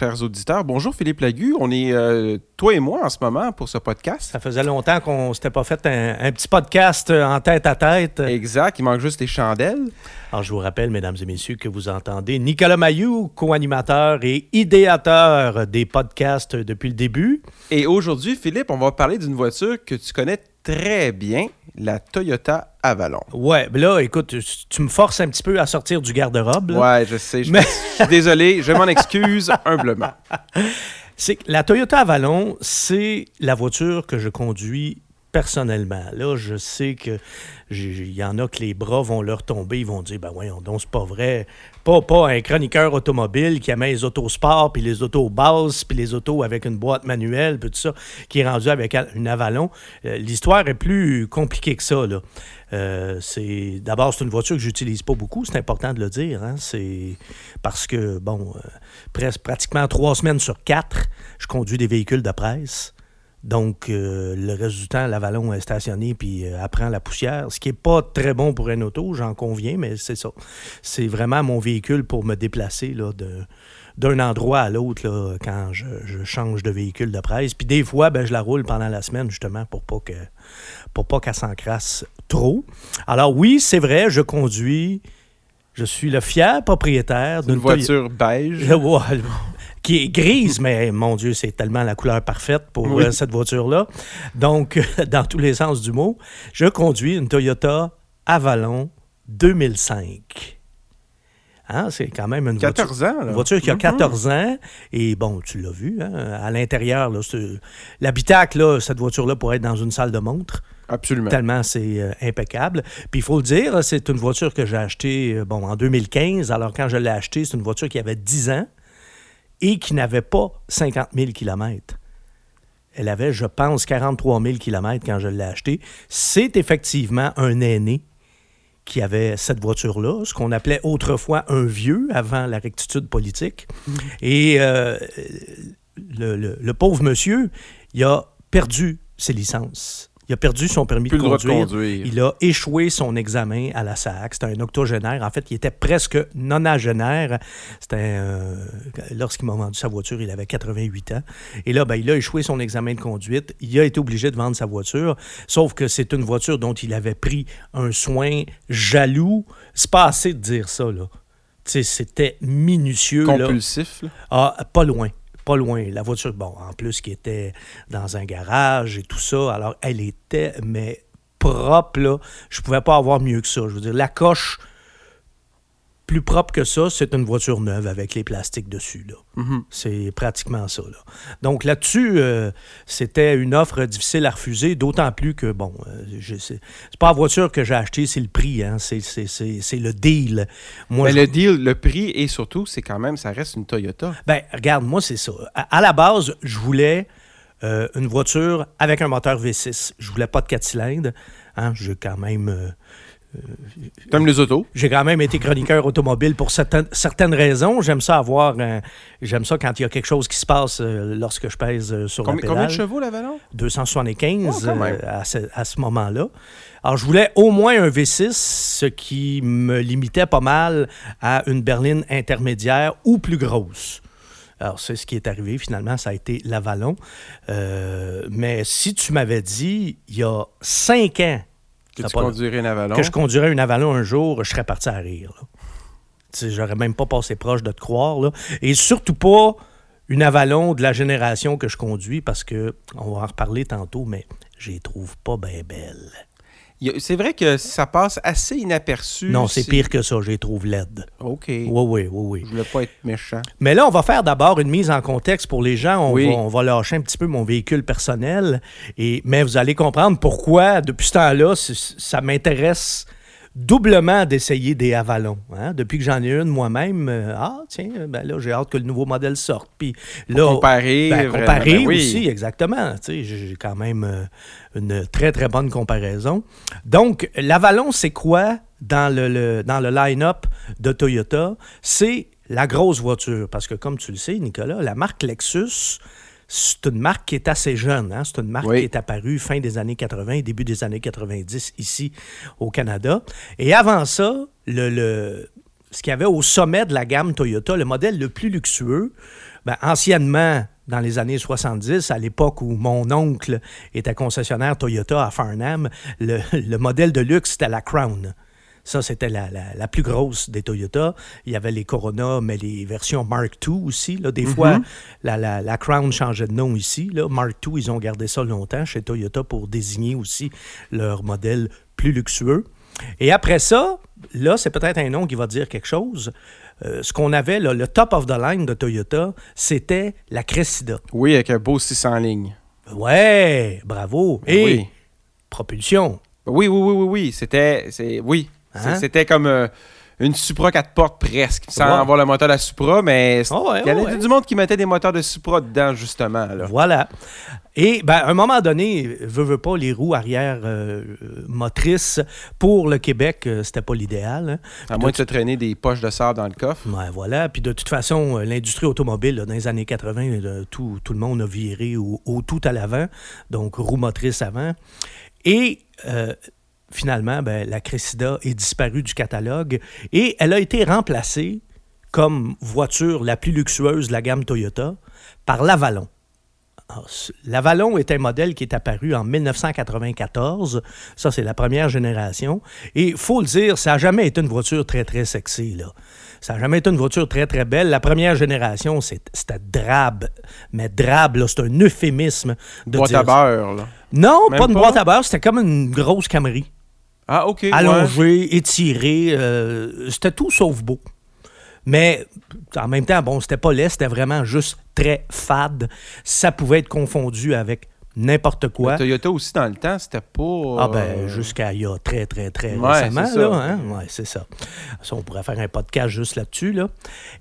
Bonjour, chers auditeurs. Bonjour, Philippe Lagu. On est euh, toi et moi en ce moment pour ce podcast. Ça faisait longtemps qu'on s'était pas fait un, petit podcast euh, en tête à tête. Exact. Il manque juste les chandelles. Alors, je vous rappelle, mesdames et messieurs, que vous entendez Nicolas Mayou, co-animateur et idéateur des podcasts depuis le début. Et aujourd'hui, Philippe, on va parler d'une voiture que tu connais très bien, la Toyota Avalon. Ouais, ben là, écoute, tu me forces un petit peu à sortir du garde-robe. Ouais, je sais. Je, suis désolé, je m'en excuse humblement. C'est la Toyota Avalon, c'est la voiture que je conduis personnellement. Là, je sais que il y en a que les bras vont leur tomber, ils vont dire ben voyons donc, c'est pas vrai. Pas, un chroniqueur automobile qui aimait les autos sport, puis les autos basses, puis les autos avec une boîte manuelle, puis tout ça, qui est rendu avec une Avalon. Euh, l'histoire est plus compliquée que ça. Là. Euh, c'est d'abord c'est une voiture que j'utilise pas beaucoup, c'est important de le dire. Hein. C'est parce que bon, euh, presque pratiquement trois semaines sur quatre, je conduis des véhicules de presse. Donc, euh, le reste du temps, l'Avalon est stationné puis euh, apprend la poussière, ce qui n'est pas très bon pour un auto, j'en conviens, mais c'est ça. C'est vraiment mon véhicule pour me déplacer là, d'un endroit à l'autre quand je, change de véhicule de presse. Puis des fois, ben, je la roule pendant la semaine justement pour pas que pour pas qu'elle s'encrasse trop. Alors oui, c'est vrai, je conduis. Je suis le fier propriétaire d'une voiture beige. qui est grise, mais mon Dieu, c'est tellement la couleur parfaite pour euh, cette voiture-là. Donc, dans tous les sens du mot, je conduis une Toyota Avalon 2005. Hein, c'est quand même une 14 voiture, ans, une voiture qui a 14 mhm. ans. Et bon, tu l'as vu, hein, à l'intérieur, l'habitacle, cette voiture-là pourrait être dans une salle de montre. Absolument. Tellement c'est euh, impeccable. Puis il faut le dire, c'est une voiture que j'ai achetée euh, bon, en 2015. Alors quand je l'ai achetée, c'est une voiture qui avait 10 ans et qui n'avait pas 50 000 km. Elle avait, je pense, 43 000 km quand je l'ai achetée. C'est effectivement un aîné qui avait cette voiture-là, ce qu'on appelait autrefois un vieux avant la rectitude politique. Et euh, le, pauvre monsieur, il a perdu ses licences. Il a perdu son permis de conduire. Il a échoué son examen à la SAC. C'était un octogénaire. En fait, il était presque nonagénaire. C'était euh, lorsqu'il m'a vendu sa voiture, il avait 88 ans. Et là, ben, il a échoué son examen de conduite. Il a été obligé de vendre sa voiture. Sauf que c'est une voiture dont il avait pris un soin jaloux. C'est pas assez de dire ça, là. C'était minutieux. Compulsif? Ah, pas loin pas loin. La voiture, bon, en plus, qui était dans un garage et tout ça. Alors, elle était, mais propre, là. Je pouvais pas avoir mieux que ça. Je veux dire, la coche plus propre que ça, c'est une voiture neuve avec les plastiques dessus. Mhm. C'est pratiquement ça. Là. Donc là-dessus, euh, c'était une offre difficile à refuser, d'autant plus que, bon, euh, c'est pas la voiture que j'ai achetée, c'est le prix, hein, c'est le deal. Moi, Mais le deal, le prix et surtout, c'est quand même, ça reste une Toyota. Ben, regarde, moi, c'est ça. À, la base, je voulais euh, une voiture avec un moteur V6. Je voulais pas de 4 cylindres. Hein, j'ai quand même comme les autos? J'ai quand même été chroniqueur automobile pour certaines, certaines raisons. J'aime ça avoir. J'aime ça quand il y a quelque chose qui se passe euh, lorsque je pèse euh, sur combien, la Combien de chevaux, la Vallon? 275 euh, à ce, à ce moment-là. Alors, je voulais au moins un V6, ce qui me limitait pas mal à une berline intermédiaire ou plus grosse. Alors, c'est ce qui est arrivé finalement, ça a été l'Avalon. mais si tu m'avais dit, il y a cinq ans, que tu conduirais une Avalon? Que je conduirais une Avalon un jour, je serais parti à rire. J'aurais même pas passé proche de te croire. Là. Et surtout pas une Avalon de la génération que je conduis parce que, on va en reparler tantôt, mais je les trouve pas bien belles. C'est vrai que ça passe assez inaperçu. Non, c'est pire que ça, je les trouve laides. OK. Oui, oui, oui, oui. Je voulais pas être méchant. Mais là, on va faire d'abord une mise en contexte pour les gens. On, va, on va lâcher un petit peu mon véhicule personnel. Et, mais vous allez comprendre pourquoi, depuis ce temps-là, ça m'intéresse doublement d'essayer des Avalon. Hein? Depuis que j'en ai une moi-même, euh, ah, tiens, ben là, j'ai hâte que le nouveau modèle sorte. Puis là, comparer. Ben, comparer ben aussi, exactement. J'ai quand même euh, une très, très bonne comparaison. Donc, l'Avalon, c'est quoi dans le, dans le line-up de Toyota? C'est la grosse voiture. Parce que, comme tu le sais, Nicolas, la marque Lexus, c'est une marque qui est assez jeune. Hein? C'est une marque qui est apparue fin des années 80, début des années 90 ici au Canada. Et avant ça, le, ce qu'il y avait au sommet de la gamme Toyota, le modèle le plus luxueux, ben, anciennement, dans les années 70, à l'époque où mon oncle était concessionnaire Toyota à Farnham, le, le modèle de luxe, c'était la Crown. Ça, c'était la, la- la plus grosse des Toyota. Il y avait les Corona, mais les versions Mark II aussi. Là. Des fois, la, la- la Crown changeait de nom ici. Là. Mark II, ils ont gardé ça longtemps chez Toyota pour désigner aussi leur modèle plus luxueux. Et après ça, là, c'est peut-être un nom qui va dire quelque chose. Euh, ce qu'on avait, là, le top of the line de Toyota, c'était la Cressida. Oui, avec un beau 600 lignes. Ouais, bravo. Et Oui. propulsion. Oui, oui, oui, oui, oui. C'était. Oui. Hein? C'était comme euh, une Supra 4 portes presque, sans avoir le moteur de la Supra, mais ouais, il y en a ouais. du monde qui mettait des moteurs de Supra dedans, justement. Là. Voilà. Et ben, à un moment donné, veut, veut pas, les roues arrière euh, motrices, pour le Québec, euh, c'était pas l'idéal. hein. À moins de se traîner des poches de sable dans le coffre. Ouais, voilà. Puis de toute façon, l'industrie automobile, là, dans les années 80, euh, tout, tout le monde a viré au, au tout à l'avant, donc roue motrice avant. Et euh, finalement, ben, la Cressida est disparue du catalogue et elle a été remplacée comme voiture la plus luxueuse de la gamme Toyota par l'Avalon. L'Avalon est un modèle qui est apparu en 1994. Ça, c'est la première génération. Et il faut le dire, ça n'a jamais été une voiture très, très sexy. Là. Ça n'a jamais été une voiture très, très belle. La première génération, c'était drabe. Mais drabe, c'est un euphémisme de Boîte dire à beurre, là. Non, Même pas une pas? boîte à beurre. C'était comme une grosse Camry. Ah, OK. ouais. Allongée, étirée. euh, c'était tout sauf beau. Mais en même temps, bon, c'était pas laid, c'était vraiment juste très fade. Ça pouvait être confondu avec n'importe quoi. Toyota aussi, dans le temps, c'était pas. Ah ben, euh, jusqu'à il y a très, très, très Ouais, récemment, c'est là. Hein? Ouais, c'est ça. Ça, on pourrait faire un podcast juste là-dessus, là.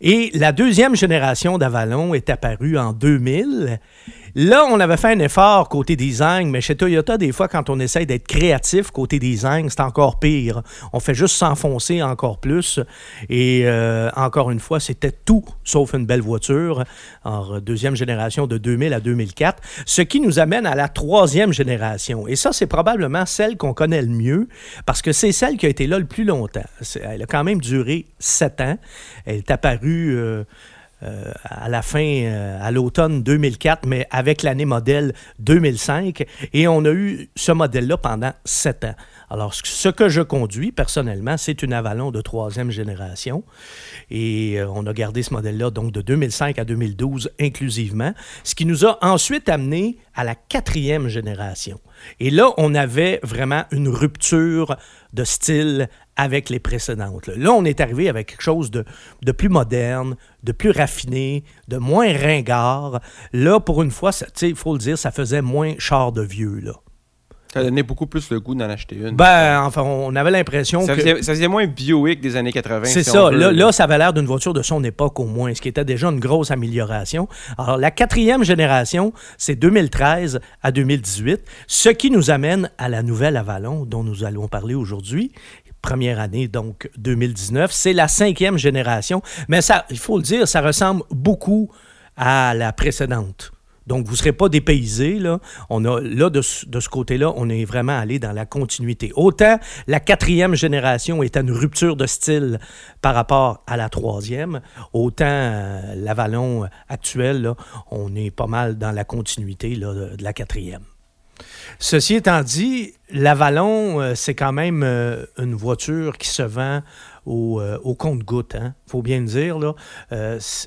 Et la deuxième génération d'Avalon est apparue en 2000. Là, on avait fait un effort côté design, mais chez Toyota, des fois, quand on essaye d'être créatif côté design, c'est encore pire. On fait juste s'enfoncer encore plus. Et euh, encore une fois, c'était tout sauf une belle voiture. En deuxième génération de 2000 à 2004. Ce qui nous amène à la troisième génération. Et ça, c'est probablement celle qu'on connaît le mieux parce que c'est celle qui a été là le plus longtemps. Elle a quand même duré sept ans. Elle est apparue. euh, euh, à la fin, euh, à l'automne 2004, mais avec l'année modèle 2005. Et on a eu ce modèle-là pendant sept ans. Alors, ce- que je conduis personnellement, c'est une Avalon de troisième génération. Et euh, on a gardé ce modèle-là donc de 2005 à 2012 inclusivement, ce qui nous a ensuite amené à la quatrième génération. Et là, on avait vraiment une rupture de style avec les précédentes. Là, on est arrivé avec quelque chose de, plus moderne, de plus raffiné, de moins ringard. Là, pour une fois, il faut le dire, ça faisait moins char de vieux. Ça donnait beaucoup plus le goût d'en acheter une. Ben, enfin, on avait l'impression ça, que... faisait, ça faisait moins Buick des années 80. C'est si ça. Là, là, ça avait l'air d'une voiture de son époque au moins, ce qui était déjà une grosse amélioration. Alors, la quatrième génération, c'est 2013 à 2018, ce qui nous amène à la nouvelle Avalon dont nous allons parler aujourd'hui. Première année, donc 2019. C'est la cinquième génération. Mais ça, il faut le dire, ça ressemble beaucoup à la précédente. Donc, vous ne serez pas dépaysés. Là, de, ce- côté-là, on est vraiment allé dans la continuité. Autant la quatrième génération est à une rupture de style par rapport à la troisième, autant euh, l'Avalon actuel, on est pas mal dans la continuité de, la quatrième. Ceci étant dit, l'Avalon, euh, c'est quand même euh, une voiture qui se vend au, compte-goutte. Il faut bien le dire.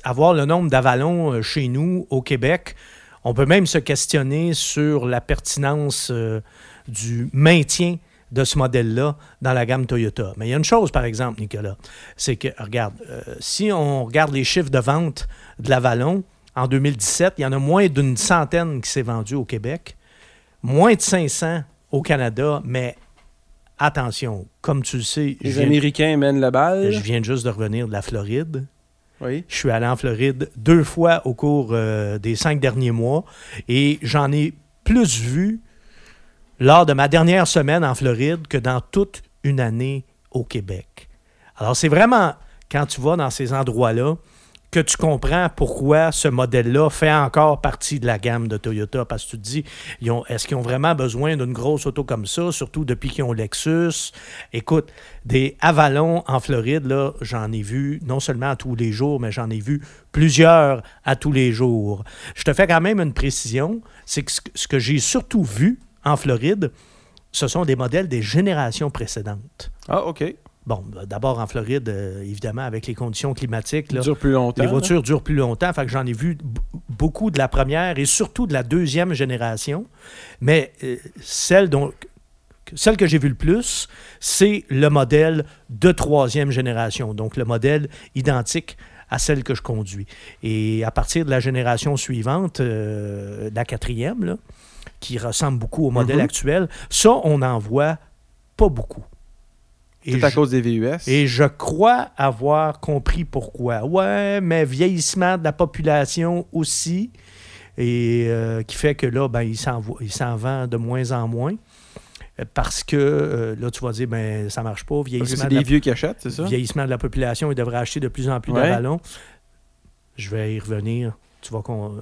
Avoir le nombre d'Avalon euh, chez nous, au Québec, on peut même se questionner sur la pertinence euh, du maintien de ce modèle-là dans la gamme Toyota. Mais il y a une chose, par exemple, Nicolas, c'est que, regarde, euh, si on regarde les chiffres de vente de l'Avalon, en 2017, il y en a moins d'une centaine qui s'est vendu au Québec, moins de 500 au Canada, mais attention, comme tu le sais, Les Américains mènent la balle. je viens juste de revenir de la Floride. Je suis allé en Floride deux fois au cours euh, des cinq derniers mois et j'en ai plus vu lors de ma dernière semaine en Floride que dans toute une année au Québec. Alors c'est vraiment, quand tu vas dans ces endroits-là, que tu comprends pourquoi ce modèle-là fait encore partie de la gamme de Toyota. Parce que tu te dis, est-ce qu'ils ont vraiment besoin d'une grosse auto comme ça, surtout depuis qu'ils ont Lexus? Écoute, des Avalon en Floride, là, j'en ai vu non seulement à tous les jours, mais j'en ai vu plusieurs à tous les jours. Je te fais quand même une précision, c'est que ce que- ce que j'ai surtout vu en Floride, ce sont des modèles des générations précédentes. Ah, OK. Bon, ben, d'abord en Floride, euh, évidemment, avec les conditions climatiques, Ça là, dure plus longtemps. les là. voitures durent plus longtemps. Fait que j'en ai vu beaucoup de la première et surtout de la deuxième génération. Mais euh, celle, dont, celle que j'ai vu le plus, c'est le modèle de troisième génération. Donc le modèle identique à celle que je conduis. Et à partir de la génération suivante, euh, la quatrième, là, qui ressemble beaucoup au modèle Mhm. actuel, ça, on n'en voit pas beaucoup. C'est à cause des VUS. et je crois avoir compris pourquoi. Ouais, mais vieillissement de la population aussi, et euh, qui fait que là, ben, il s'en vend de moins en moins. Parce que euh, là, tu vas dire, ben, ça marche pas, vieillissement c'est de, des la, vieux qui achètent, c'est ça? vieillissement de la population, ils devraient acheter de plus en plus Ouais. d'Avalon. Je vais y revenir. Tu vas qu'on. euh,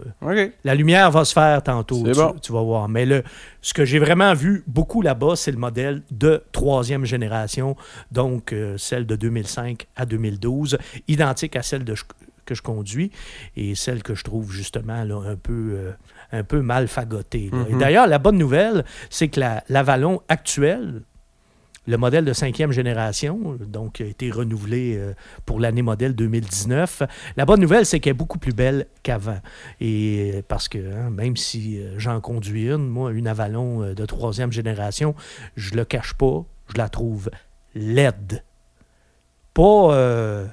la lumière va se faire tantôt, tu, bon. tu vas voir. Mais le, ce que j'ai vraiment vu beaucoup là-bas, c'est le modèle de troisième génération, donc euh, celle de 2005 à 2012, identique à celle de que je conduis et celle que je trouve justement là, un, peu, euh, un peu mal fagotée. Mhm. d'ailleurs, la bonne nouvelle, c'est que la- l'Avalon actuel, le modèle de cinquième génération, donc a été renouvelé euh, pour l'année modèle 2019. La bonne nouvelle, c'est qu'elle est beaucoup plus belle qu'avant. Et euh, parce que hein, même si euh, j'en conduis une, moi, une Avalon de troisième génération, je le cache pas, je la trouve laide. Pas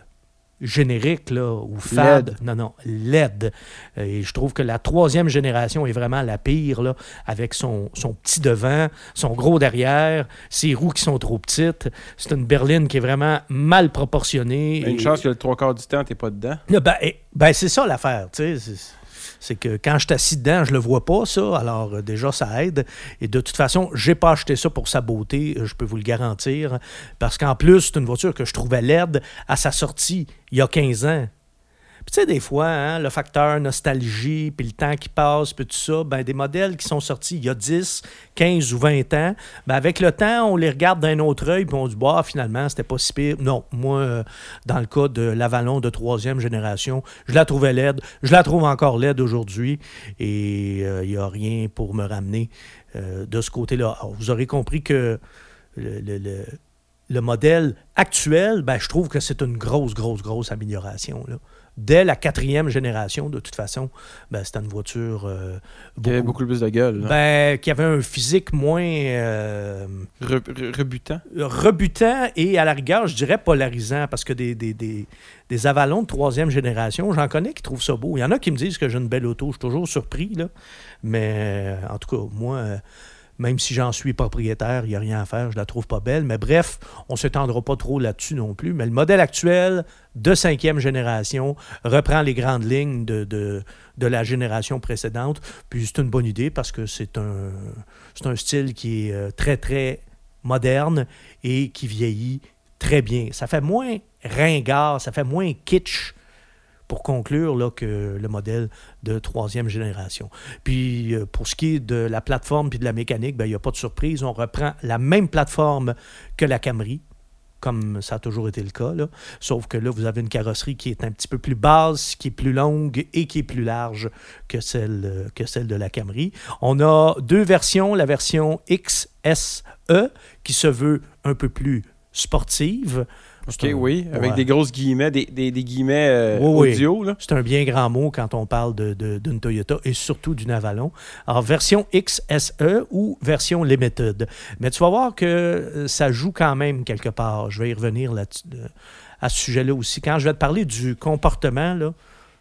générique là, ou fade. Non, non, laide. Et je trouve que la troisième génération est vraiment la pire, là, avec son, son petit devant, son gros derrière, ses roues qui sont trop petites. C'est une berline qui est vraiment mal proportionnée. Une Et- chance que le trois quarts du temps, t'es pas dedans. Ben, eh, ben, c'est ça l'affaire, tu sais. C'est- que quand je suis assis dedans, je le vois pas, ça. Alors, euh, déjà, ça aide. Et de toute façon, j'ai pas acheté ça pour sa beauté, euh, je peux vous le garantir. Parce qu'en plus, c'est une voiture que je trouvais laide à sa sortie il y a 15 ans. Puis tu sais, des fois, hein, le facteur nostalgie, puis le temps qui passe, puis tout ça, ben, des modèles qui sont sortis il y a 10, 15 ou 20 ans, ben, avec le temps, on les regarde d'un autre œil, puis on dit, bah, finalement, c'était pas si pire. Non, moi, euh, dans le cas de l'Avalon de troisième génération, je la trouvais laide. Je la trouve encore laide aujourd'hui, et euh, il n'y a rien pour me ramener euh, de ce côté-là. Vous aurez compris que le, le- le- le modèle actuel, ben, je trouve que c'est une grosse, grosse, grosse amélioration. Dès la quatrième génération, de toute façon, ben, c'était une voiture euh, y avait beaucoup plus de gueule. là. ben, qui avait un physique moins euh, Re- re- rebutant. rebutant et à la rigueur, je dirais polarisant, parce que des, des, des, des avalons de troisième génération, j'en connais qui trouvent ça beau. Il y en a qui me disent que j'ai une belle auto, je suis toujours surpris, là. mais en tout cas, moi, euh, même si j'en suis propriétaire, il n'y a rien à faire, je la trouve pas belle. Mais bref, on ne s'étendra pas trop là-dessus non plus. Mais le modèle actuel de cinquième génération reprend les grandes lignes de, la génération précédente. Puis c'est une bonne idée parce que c'est un, un style qui est euh, très, très moderne et qui vieillit très bien. Ça fait moins ringard, ça fait moins kitsch pour conclure là, que le modèle de troisième génération. Puis euh, pour ce qui est de la plateforme puis de la mécanique, ben, il n'y a pas de surprise. On reprend la même plateforme que la Camry, comme ça a toujours été le cas. Là. Sauf que là, vous avez une carrosserie qui est un petit peu plus basse, qui est plus longue et qui est plus large que celle, euh, que celle de la Camry. On a deux versions, la version XSE qui se veut un peu plus sportive. OK, oui. Avec ouais. des grosses guillemets, des, des, des guillemets euh, Oui, audio. C'est un bien grand mot quand on parle de- de- d'une Toyota et surtout d'une Avalon. Alors, version XSE ou version Limited. Mais tu vas voir que euh, ça joue quand même quelque part. Je vais y revenir là à ce sujet-là aussi. Quand je vais te parler du comportement, là,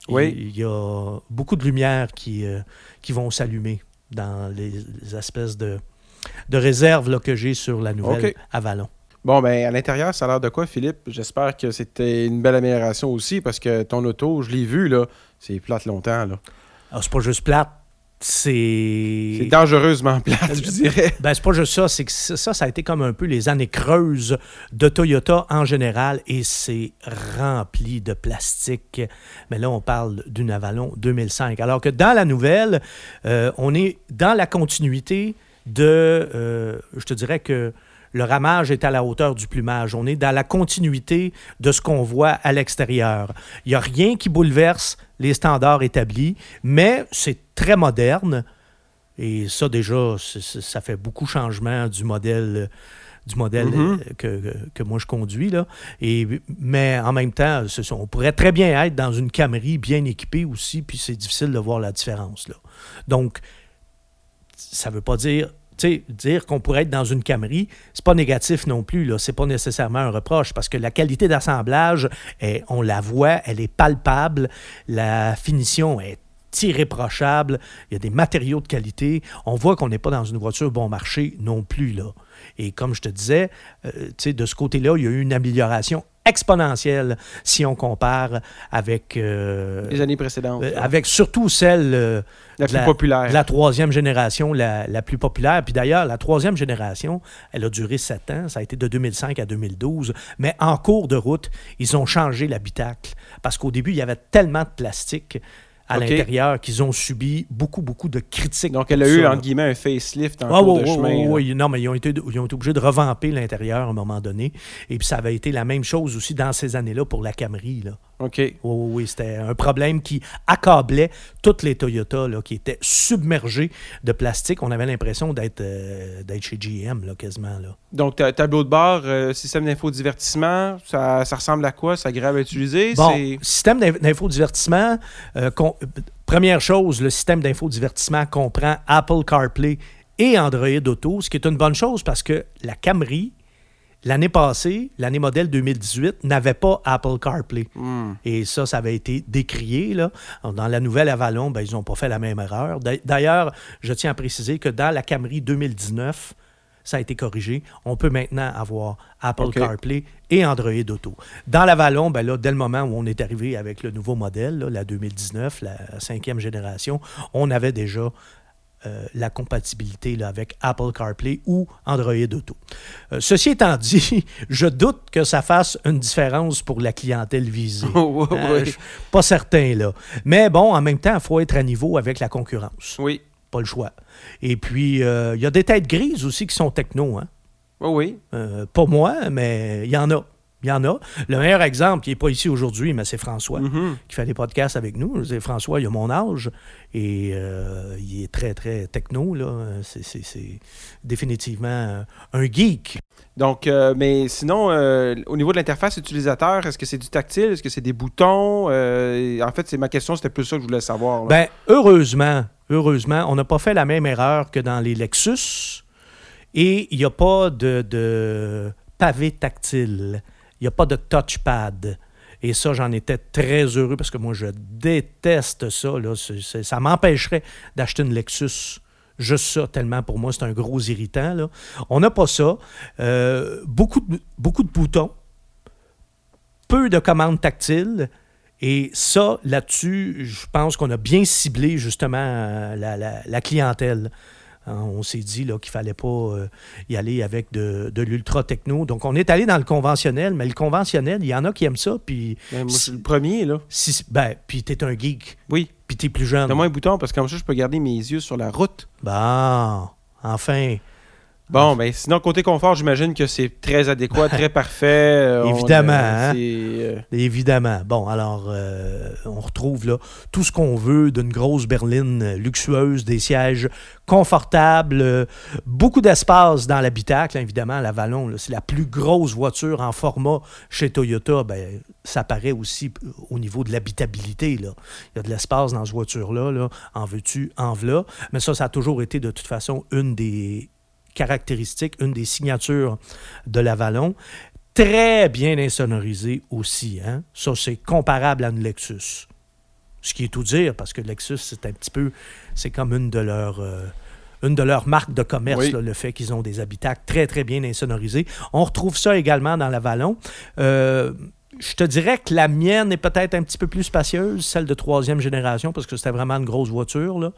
Oui. il, y a beaucoup de lumières qui, euh, qui vont s'allumer dans les, les espèces de, de réserves là, que j'ai sur la nouvelle. Avalon. Bon, ben à l'intérieur, ça a l'air de quoi, Philippe? J'espère que c'était une belle amélioration aussi parce que ton auto, je l'ai vu, là, c'est plate longtemps. Là. Alors, c'est pas juste plate, c'est. C'est dangereusement plate, je dirais. Ben, c'est pas juste ça, c'est que ça, ça a été comme un peu les années creuses de Toyota en général et c'est rempli de plastique. Mais là, on parle d'une Avalon 2005. Alors que dans la nouvelle, euh, on est dans la continuité de. euh, je te dirais que le ramage est à la hauteur du plumage. On est dans la continuité de ce qu'on voit à l'extérieur. Il n'y a rien qui bouleverse les standards établis, mais c'est très moderne. Et ça, déjà, ça fait beaucoup changement du modèle, du modèle Mhm. euh, que, moi je conduis. Là. Et, mais en même temps, on pourrait très bien être dans une Camry bien équipée aussi, puis c'est difficile de voir la différence. Là. Donc, ça ne veut pas dire. Dire qu'on pourrait être dans une Camry, c'est pas négatif non plus. Là. C'est pas nécessairement un reproche parce que la qualité d'assemblage, on la voit, elle est palpable, la finition est irréprochable, il y a des matériaux de qualité. On voit qu'on n'est pas dans une voiture bon marché non plus. Là. Et comme je te disais, euh, de ce côté-là, il y a eu une amélioration exponentielle si on compare avec, euh, Les années précédentes. euh, avec surtout celle euh, la de plus populaire. de la troisième génération la, la plus populaire. Puis d'ailleurs, la troisième génération, elle a duré sept ans. Ça a été de 2005 à 2012. Mais en cours de route, ils ont changé l'habitacle. Parce qu'au début, il y avait tellement de plastique à l'intérieur qu'ils ont subi beaucoup, beaucoup de critiques. Donc, elle a eu, ça, entre guillemets, un facelift en Ah, cours oui, de chemin. oui. Non, mais ils ont, été, ils ont été obligés de revamper l'intérieur à un moment donné. Et puis ça avait été la même chose aussi dans ces années-là pour la Camry. Là. OK. Oui, oui, oui, c'était un problème qui accablait toutes les Toyota là, qui étaient submergées de plastique. On avait l'impression d'être euh, chez GM là, quasiment. Là. Donc, ta- tableau de bord, euh, système d'infodivertissement, ça, ça ressemble à quoi? C'est agréable à utiliser? Bon, système d'inf- d'infodivertissement, euh, euh, première chose, le système d'infodivertissement comprend Apple CarPlay et Android Auto, ce qui est une bonne chose parce que la Camry, l'année passée, l'année modèle 2018, n'avait pas Apple CarPlay. Hmm. Et ça, ça avait été décrié. Là. Dans la nouvelle Avalon, ben, ils n'ont pas fait la même erreur. D'a- D'ailleurs, je tiens à préciser que dans la Camry 2019, ça a été corrigé. On peut maintenant avoir Apple. CarPlay et Android Auto. Dans l'Avalon, ben là, dès le moment où on est arrivé avec le nouveau modèle, là, la 2019, la cinquième génération, on avait déjà euh, la compatibilité là, avec Apple CarPlay ou Android Auto. Euh, ceci étant dit, je doute que ça fasse une différence pour la clientèle visée. Oui, oui. je suis pas certain, là. Mais bon, en même temps, il faut être à niveau avec la concurrence. Oui. Pas le choix. Et puis, euh, il y a des têtes grises aussi qui sont techno. Hein? Oui, oui. Euh, pas moi, mais il y en a. Il y en a. Le meilleur exemple, qui n'est pas ici aujourd'hui, mais c'est François, Mhm. qui fait des podcasts avec nous. Je dire, François, il a mon âge et euh, il est très, très techno. là. C'est- définitivement euh, un geek. Donc, euh, mais sinon, euh, au niveau de l'interface utilisateur, est-ce que c'est du tactile? Est-ce que c'est des boutons? En fait, c'est ma question, c'était plus ça que je voulais savoir. là. Ben, heureusement, heureusement, on n'a pas fait la même erreur que dans les Lexus et il n'y a pas de, de pavé tactile. Il n'y a pas de touchpad. Et ça, j'en étais très heureux parce que moi, je déteste ça. Là. Ça m'empêcherait d'acheter une Lexus. Juste ça, tellement pour moi, c'est un gros irritant. On n'a pas ça. Euh, beaucoup, de, boutons. Peu de commandes tactiles. Et ça, là-dessus, je pense qu'on a bien ciblé justement euh, la clientèle. Hein, on s'est dit là, qu'il ne fallait pas euh, y aller avec de, de l'ultra-techno. Donc, on est allé dans le conventionnel, mais le conventionnel, il y en a qui aiment ça. Puis, Ben, moi, je suis le premier, là. si, ben, puis t'es un geek, Oui. puis t'es plus jeune. Donne-moi un bouton parce que comme ça, je peux garder mes yeux sur la route. Bon, enfin. Bon, ben sinon, côté confort, j'imagine que c'est très adéquat, très parfait. euh, on- Évidemment, euh, hein? euh, Évidemment. Bon, alors, on retrouve là tout ce qu'on veut d'une grosse berline luxueuse, des sièges confortables, beaucoup d'espace dans l'habitacle, évidemment. La Vallon, c'est la plus grosse voiture en format chez Toyota. Ben, ça paraît aussi au niveau de l'habitabilité. là. Il y a de l'espace dans cette voiture-là. Là. En veux-tu, en v'là. Mais ça, ça a toujours été de toute façon une des caractéristiques, une des signatures de la Vallon très bien insonorisé aussi. Hein? Ça, c'est comparable à une Lexus. Ce qui est tout dire, parce que Lexus, c'est un petit peu, c'est comme une de leurs, euh, une de leurs marques de commerce, Oui. là, le fait qu'ils ont des habitacles très, très bien insonorisés. On retrouve ça également dans la Vallon. Euh, je te dirais que la mienne est peut-être un petit peu plus spacieuse, celle de troisième génération, parce que c'était vraiment une grosse voiture, là.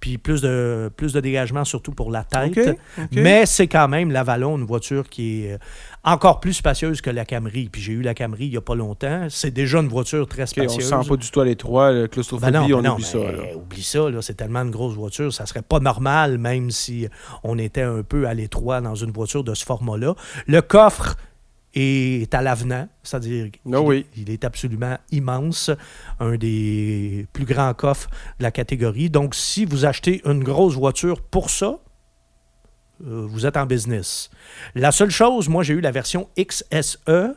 Puis plus de, plus de dégagement, surtout pour la tête. Mais c'est quand même l'Avalon, une voiture qui est euh, encore plus spacieuse que la Camry. Puis j'ai eu la Camry il n'y a pas longtemps. C'est déjà une voiture très OK, on spacieuse. se sent pas du tout à l'étroit. Le claustrophobie, Ben non, ben on non, oublie ça. là. oublie ça, là, c'est tellement une grosse voiture, ça serait pas normal, même si on était un peu à l'étroit dans une voiture de ce format-là. Le coffre est à l'avenant, c'est-à-dire Ah oui. il est absolument immense, un des plus grands coffres de la catégorie. Donc, si vous achetez une grosse voiture pour ça, euh, vous êtes en business. La seule chose, moi, j'ai eu la version XSE,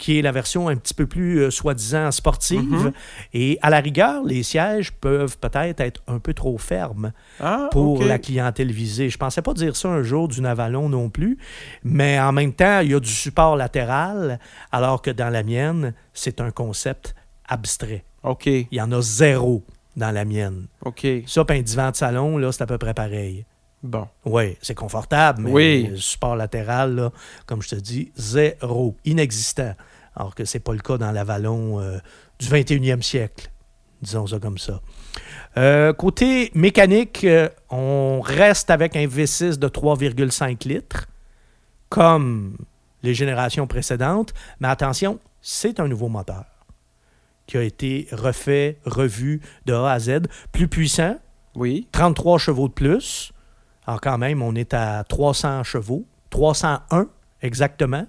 qui est la version un petit peu plus, euh, soi-disant, sportive. Mhm. Et à la rigueur, les sièges peuvent peut-être être un peu trop fermes Ah, pour la clientèle visée. Je pensais pas dire ça un jour d'une Avalon non plus, mais en même temps, il y a du support latéral, alors que dans la mienne, c'est un concept abstrait. OK, Il y en a zéro dans la mienne. OK. Ça, puis un divan de salon, là, c'est à peu près pareil. Bon. Oui, c'est confortable, mais Oui. le support latéral, là, comme je te dis, zéro, inexistant. Alors que c'est pas le cas dans l'Avalon euh, du 21e siècle. Disons ça comme ça. Euh, côté mécanique, euh, on reste avec un V6 de 3,5 litres, comme les générations précédentes. Mais attention, c'est un nouveau moteur qui a été refait, revu de A à Z, plus puissant, Oui. 33 chevaux de plus. Alors quand même, on est à 300 chevaux. 301 exactement.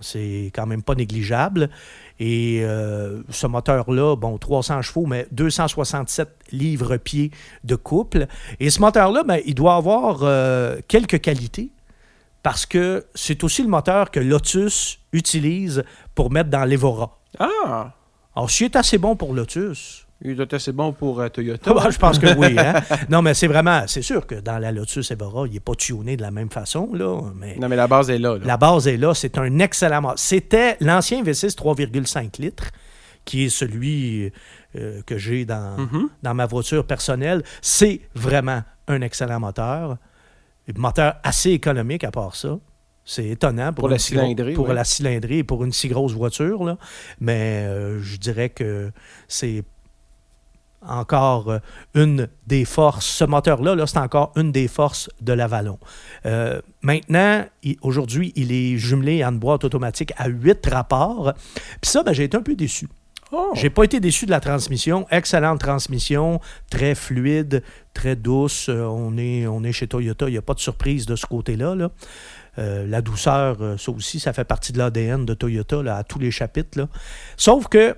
C'est quand même pas négligeable. Et euh, ce moteur-là, bon, 300 chevaux, mais 267 livres-pieds de couple. Et ce moteur-là, ben, il doit avoir euh, quelques qualités parce que c'est aussi le moteur que Lotus utilise pour mettre dans l'Evora. Ah! Alors, s'il est assez bon pour Lotus, Il doit être assez bon pour euh, Toyota. ah, je pense que oui. hein. Non, mais c'est vraiment, c'est sûr que dans la Lotus Evora, il n'est pas tuné de la même façon, là, mais Non, mais la base est là. là. la base est là. C'est un excellent moteur. C'était l'ancien V6 3,5 litres, qui est celui euh, que j'ai dans, Mhm. dans ma voiture personnelle. C'est vraiment un excellent moteur. Un moteur assez économique à part ça. C'est étonnant pour, Pour la cylindrée, Pour ouais. la cylindrée et pour une si grosse voiture. Là. Mais euh, je dirais que c'est encore euh, une des forces. Ce moteur-là, -là, c'est encore une des forces de l'Avalon. Euh, maintenant, aujourd'hui, il est jumelé une boîte automatique à 8 rapports. Puis ça, ben, j'ai été un peu déçu. Oh! J'ai pas été déçu de la transmission. Excellente transmission, très fluide, très douce. Euh, on, est, on est chez Toyota, il n'y a pas de surprise de ce côté-là. là. Euh, la douceur, ça aussi, ça fait partie de l'ADN de Toyota là, à tous les chapitres. là. Sauf que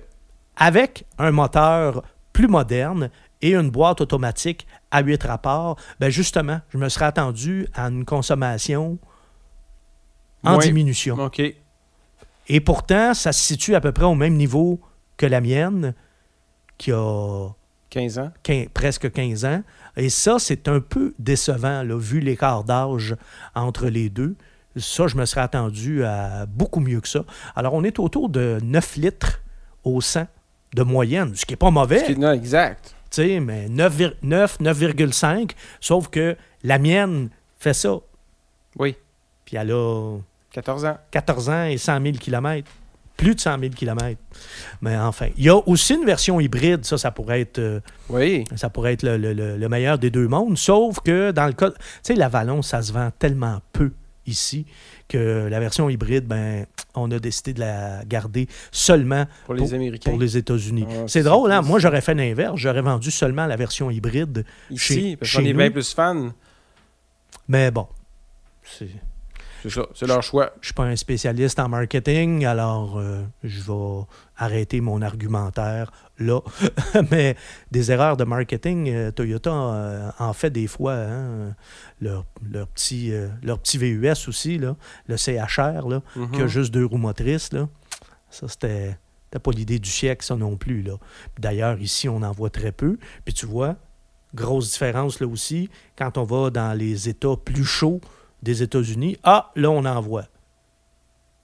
avec un moteur plus moderne et une boîte automatique à 8 rapports, ben justement, je me serais attendu à une consommation en diminution. OK. Et pourtant, ça se situe à peu près au même niveau que la mienne, qui a 15 ans. presque 15 ans. Et ça, c'est un peu décevant, là, vu l'écart d'âge entre les deux. Ça, je me serais attendu à beaucoup mieux que ça. Alors, on est autour de 9 litres au 100 de moyenne, ce qui n'est pas mauvais, qui non, exact. tu sais, mais 9, vir- 9, 9,5, sauf que la mienne fait ça. Oui. Puis elle a 14 ans. 14 ans et 100 000 km. Plus de 100 000 km. Mais enfin, il y a aussi une version hybride. Ça, ça pourrait être, euh, Oui. ça pourrait être le, le- le- le meilleur des deux mondes. Sauf que dans le cas. Tu sais, la Vallon, ça se vend tellement peu ici que la version hybride, ben, on a décidé de la garder seulement Pour les Américains. pour les États-Unis. Ah, c'est drôle, hein? Moi, j'aurais fait l'inverse. J'aurais vendu seulement la version hybride. Ici, chez- parce qu'on est bien plus fans. Mais bon, c'est. C'est ça. C'est leur choix. Je suis pas un spécialiste en marketing, alors euh, je vais arrêter mon argumentaire là. Mais des erreurs de marketing, euh, Toyota euh, en fait des fois. hein. Leur, leur petit, leur petit VUS aussi, là, le CHR, là, Mhm. qui a juste deux roues motrices. Là. Ça, c'était pas l'idée du siècle, ça non plus. D'ailleurs, ici, on en voit très peu. Puis tu vois, grosse différence là aussi, quand on va dans les États plus chauds des États-Unis, ah, là, on en voit.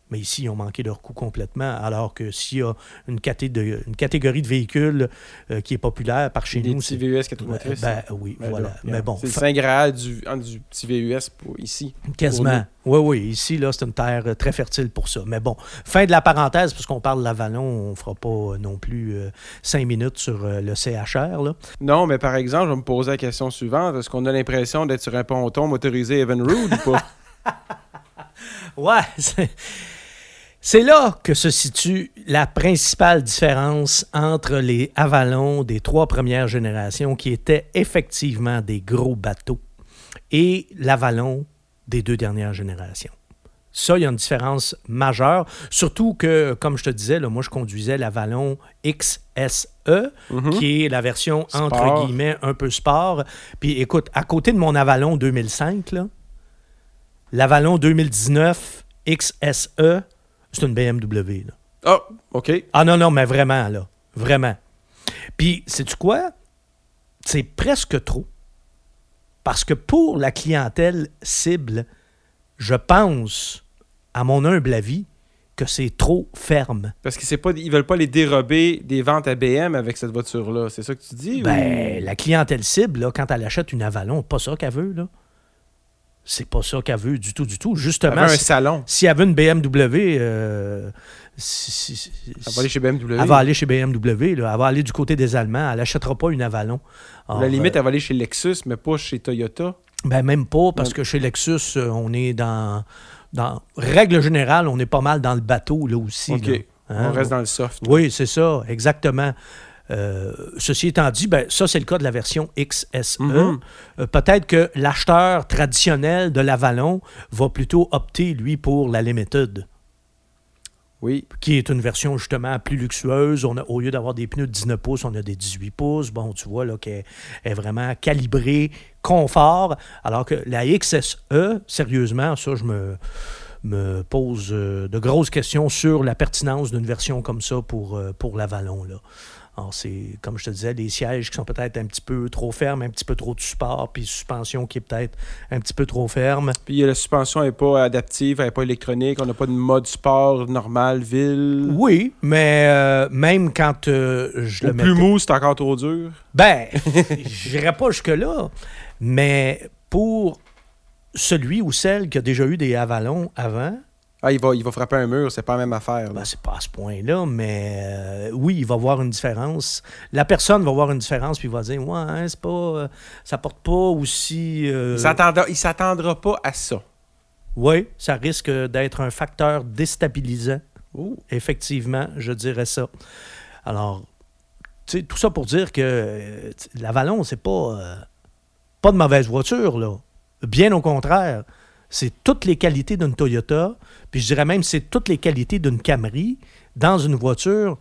Mais ici, ils ont manqué leur coup complètement, alors que s'il y a une, catégorie, une catégorie de véhicules euh, qui est populaire par chez Des nous, c'est... VUS 4 motrices. Ben oui, Ben voilà. là, Mais bon, C'est le Saint Graal du, du petit VUS pour ici. Quasiment. Oui, oui. Ici, là, c'est une terre euh, très fertile pour ça. Mais bon, fin de la parenthèse, puisqu'on parle de l'Avalon, on ne fera pas euh, non plus euh, cinq minutes sur euh, le CHR. Là. Non, mais par exemple, je vais me poser la question suivante. Est-ce qu'on a l'impression d'être sur un ponton motorisé Evinrude ou pas? Ouais, c'est... c'est là que se situe la principale différence entre les Avalons des trois premières générations, qui étaient effectivement des gros bateaux, et l'Avalon des deux dernières générations. Ça, il y a une différence majeure, surtout que, comme je te disais, là, moi, je conduisais l'Avalon XSE, Mhm. qui est la version, entre guillemets, un peu sport. Puis écoute, à côté de mon Avalon 2005, là, l'Avalon 2019 XSE, c'est une BMW. Là. Ah, OK. Ah non, non, mais vraiment, là. Vraiment. Puis, sais-tu quoi? C'est presque trop. Parce que pour la clientèle cible, je pense, à mon humble avis, que c'est trop ferme. Parce qu'ils ne veulent pas les dérober des ventes à BM avec cette voiture-là. C'est ça que tu dis? Ben, ou- la clientèle cible, là, quand elle achète une Avalon, pas ça qu'elle veut, là. C'est pas ça qu'elle veut du tout, du tout. Elle Justement, veut un si, salon. si elle veut une BMW, euh, si- si- si- Elle va aller chez BMW. elle va aller chez BMW, là. elle va aller du côté des Allemands, elle n'achètera pas une Avalon. À la limite, euh, elle va aller chez Lexus, mais pas chez Toyota. ben même pas, parce que chez Lexus, euh, on est dans, dans. Règle générale, on est pas mal dans le bateau, là aussi. OK. là. Hein? On reste dans le soft. Oui, c'est ça, exactement. Euh, ceci étant dit, ben, ça, c'est le cas de la version XSE. Mhm. Euh, Peut-être que l'acheteur traditionnel de l'Avalon va plutôt opter, lui, pour la Limited, Oui. qui est une version justement plus luxueuse. On a, au lieu d'avoir des pneus de 19 pouces, on a des 18 pouces. Bon, tu vois, là, qu'elle est vraiment calibrée, confort. Alors que la XSE, sérieusement, ça, je me, me pose euh, de grosses questions sur la pertinence d'une version comme ça pour, euh, pour l'Avalon, c'est, comme je te disais, des sièges qui sont peut-être un petit peu trop fermes, un petit peu trop de support, puis suspension qui est peut-être un petit peu trop ferme. Puis la suspension n'est pas adaptive, elle n'est pas électronique. On n'a pas de mode sport normal, ville. Oui, mais euh, même quand euh, je Au le plus mettais- mou, c'est encore trop dur. Ben, j'irai pas jusque-là, mais pour celui ou celle qui a déjà eu des avalons avant, Ah, il va, il va frapper un mur, c'est pas la même affaire. ben, c'est pas à ce point-là, mais euh, oui, il va voir une différence. La personne va voir une différence puis il va dire Ouais, hein, c'est pas. euh, ça porte pas aussi. euh, Il s'attendra- pas à ça. Oui, ça risque d'être un facteur déstabilisant. Effectivement, je dirais ça. Alors, tu sais, tout ça pour dire que euh, l'Avalon, c'est pas, pas de mauvaise voiture, là. Bien au contraire. C'est toutes les qualités d'une Toyota, puis je dirais même c'est toutes les qualités d'une Camry dans une voiture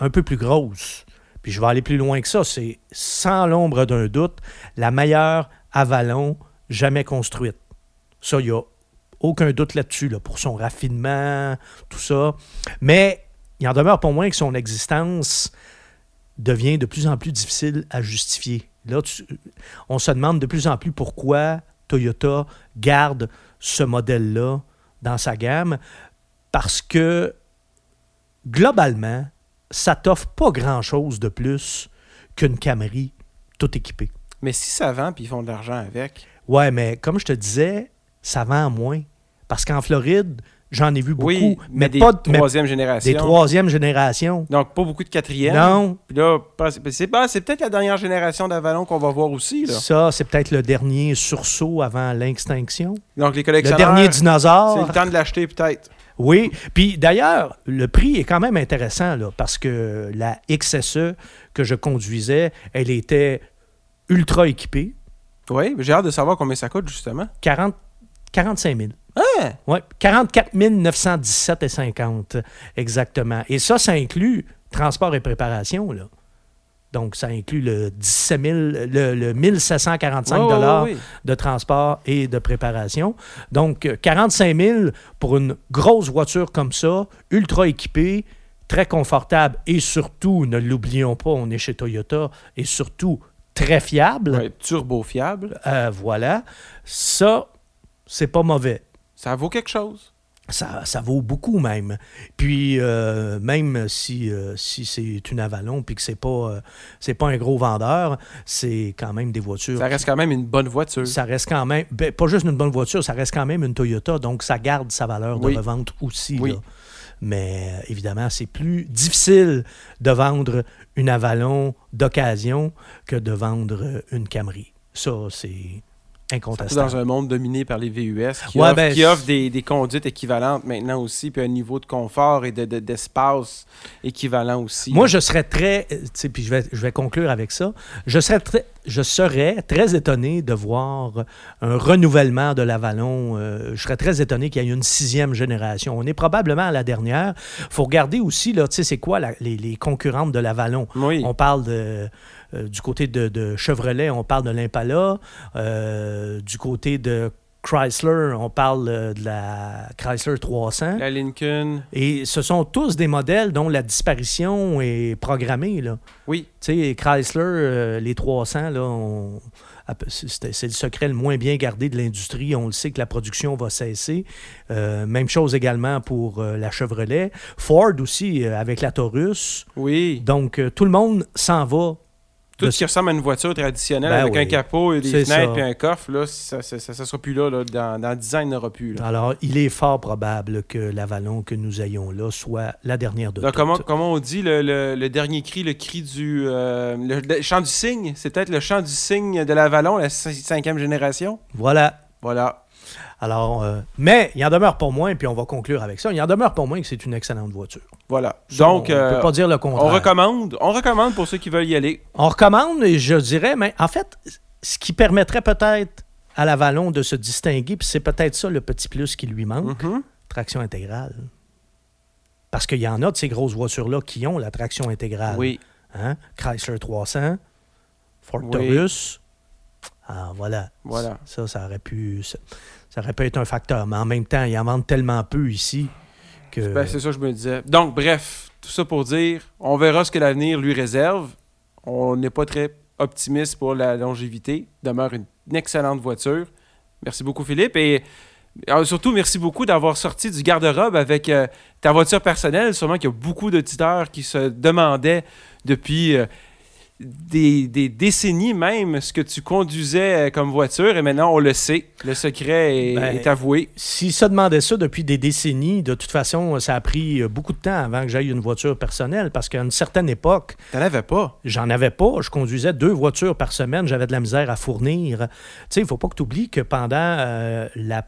un peu plus grosse. Puis je vais aller plus loin que ça. C'est sans l'ombre d'un doute la meilleure Avalon jamais construite. Ça, il n'y a aucun doute là-dessus, là, pour son raffinement, tout ça. Mais il en demeure pas moins que son existence devient de plus en plus difficile à justifier. Là, on se demande de plus en plus pourquoi Toyota garde ce modèle-là dans sa gamme, parce que globalement, ça t'offre pas grand-chose de plus qu'une Camry tout équipée. Mais si ça vend puis ils font de l'argent avec. Ouais, mais comme je te disais, ça vend moins. Parce qu'en Floride, j'en ai vu beaucoup, oui, mais, mais, des pas de- troisième génération. des troisième génération. Donc, pas beaucoup de quatrième. Non, Puis là, c'est c'est peut-être la dernière génération d'Avalon qu'on va voir aussi. Là. ça, c'est peut-être le dernier sursaut avant l'extinction. Donc, les Le collectionneurs, dernier c'est dinosaure. le temps de l'acheter peut-être. Oui. Puis d'ailleurs, le prix est quand même intéressant, là, parce que la XSE que je conduisais, elle était ultra équipée. Oui, j'ai hâte de savoir combien ça coûte, justement. 40, 45 000. Ah! Oui, 44 917 et 50, exactement. Et ça, ça inclut transport et préparation, là. Donc, ça inclut le 17 000, le, le 1745 Ouais, ouais, dollars ouais, ouais. de transport et de préparation. Donc, euh, 45 000 pour une grosse voiture comme ça, ultra équipée, très confortable et surtout, ne l'oublions pas, on est chez Toyota, et surtout très fiable. Ouais, turbo fiable. Euh, voilà. Ça, c'est pas mauvais. Ça vaut quelque chose. ça, ça vaut beaucoup même. Puis euh, même si, euh, si c'est une Avalon puis que c'est pas euh, c'est pas un gros vendeur, c'est quand même des voitures. Ça reste quand même une bonne voiture. Ça reste quand même ben, pas juste une bonne voiture, ça reste quand même une Toyota, donc ça garde sa valeur de Oui. revente aussi. Oui. là. Mais évidemment, c'est plus difficile de vendre une Avalon d'occasion que de vendre une Camry. Ça, c'est incontestable. dans un monde dominé par les VUS qui Ouais, offrent, ben, des, des conduites équivalentes maintenant aussi, puis un niveau de confort et de- de- d'espace équivalent aussi. Moi, je serais très, euh, puis je vais, je vais conclure avec ça. Je serais très, je serais très étonné de voir un renouvellement de l'Avalon. Euh, je serais très étonné qu'il y ait une sixième génération. On est probablement à la dernière. faut regarder aussi, là, tu sais, c'est quoi la- les, les concurrentes de l'Avalon. Oui. On parle de, du côté de, de Chevrolet, on parle de l'Impala. Euh, du côté de Chrysler, on parle euh, de la Chrysler 300. La Lincoln. Et ce sont tous des modèles dont la disparition est programmée. Là. Oui. Tu sais, Chrysler, euh, les 300, là, on- c'est le secret le moins bien gardé de l'industrie. On le sait que la production va cesser. Euh, même chose également pour euh, la Chevrolet. Ford aussi, euh, avec la Taurus. Oui. Donc, euh, tout le monde s'en va. Tout ce qui ressemble à une voiture traditionnelle Ben avec oui. un capot et des fenêtres ça. et un coffre, là, ça ne sera plus là. là. Dans, dans 10 ans, il n'y aura plus. là. Alors, il est fort probable que l'Avalon que nous ayons là soit la dernière de Donc, comment, comment on dit le, le- le dernier cri, le cri du. euh, le, le chant du cygne? C'est peut-être le chant du cygne de l'Avalon, la cin- cinquième génération? Voilà. Voilà. Alors, euh, mais il en demeure pour moins, puis on va conclure avec ça, il en demeure pour moins que c'est une excellente voiture. Voilà. Ça, Donc, on ne euh, peut pas dire le on contraire. recommande. On recommande pour ceux qui veulent y aller. On recommande, et je dirais, mais en fait, ce qui permettrait peut-être à l'Avalon de se distinguer, puis c'est peut-être ça le petit plus qui lui manque, Mhm. traction intégrale. Parce qu'il y en a de ces grosses voitures-là qui ont la traction intégrale. Oui. Hein? Chrysler 300, Ford Oui. Taurus. Ah, voilà. Voilà. Ça, ça aurait pu... Ça, ça aurait pu être un facteur. Mais en même temps, ils en vendent tellement peu ici que... Ben, c'est ça que je me disais. Donc, bref, tout ça pour dire, on verra ce que l'avenir lui réserve. On n'est pas très optimiste pour la longévité. Demeure une, une excellente voiture. Merci beaucoup, Philippe. Et euh, surtout, merci beaucoup d'avoir sorti du garde-robe avec euh, ta voiture personnelle. Sûrement qu'il y a beaucoup d'auditeurs qui se demandaient depuis euh, des, des décennies même ce que tu conduisais euh, comme voiture. Et maintenant, on le sait. Le secret est, Ben, est avoué. S'ils se demandaient ça depuis des décennies, de toute façon, ça a pris euh, beaucoup de temps avant que j'aille une voiture personnelle parce qu'à une certaine époque, T'en avais pas. j'en avais pas. Je conduisais deux voitures par semaine. J'avais de la misère à fournir. Tu sais, il faut pas que tu oublies que pendant euh, la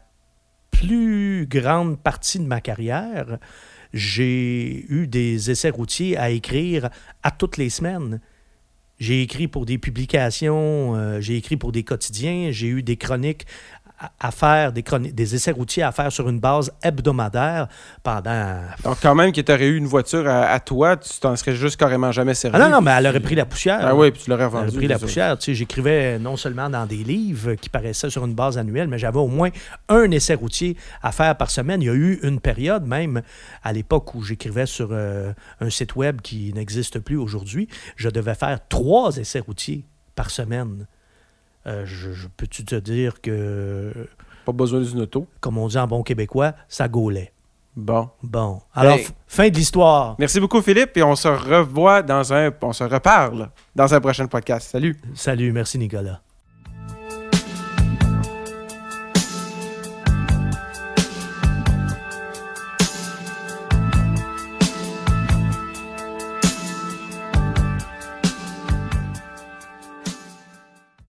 plus grande partie de ma carrière, j'ai eu des essais routiers à écrire à toutes les semaines. J'ai écrit pour des publications, euh, j'ai écrit pour des quotidiens, j'ai eu des chroniques à, faire, des, essais routiers à faire sur une base hebdomadaire pendant... Donc, quand même, que tu aurais eu une voiture à, à toi, tu t'en serais juste carrément jamais servi. Ah non, non, mais elle aurait pris la poussière. Ah oui, puis tu l'aurais Elle vendu. a pris la poussière. Tu sais, J'écrivais non seulement dans des livres qui paraissaient sur une base annuelle, mais j'avais au moins un essai routier à faire par semaine. Il y a eu une période même à l'époque où j'écrivais sur euh, un site web qui n'existe plus aujourd'hui. Je devais faire trois essais routiers par semaine. Euh, je, je- Peux-tu te dire que, Pas besoin d'une auto. comme on dit en bon québécois, ça gaulait. Bon. Bon. Alors, Hey. fin de l'histoire. Merci beaucoup, Philippe, et on se revoit dans un. On se reparle dans un prochain podcast. Salut. Salut, merci Nicolas.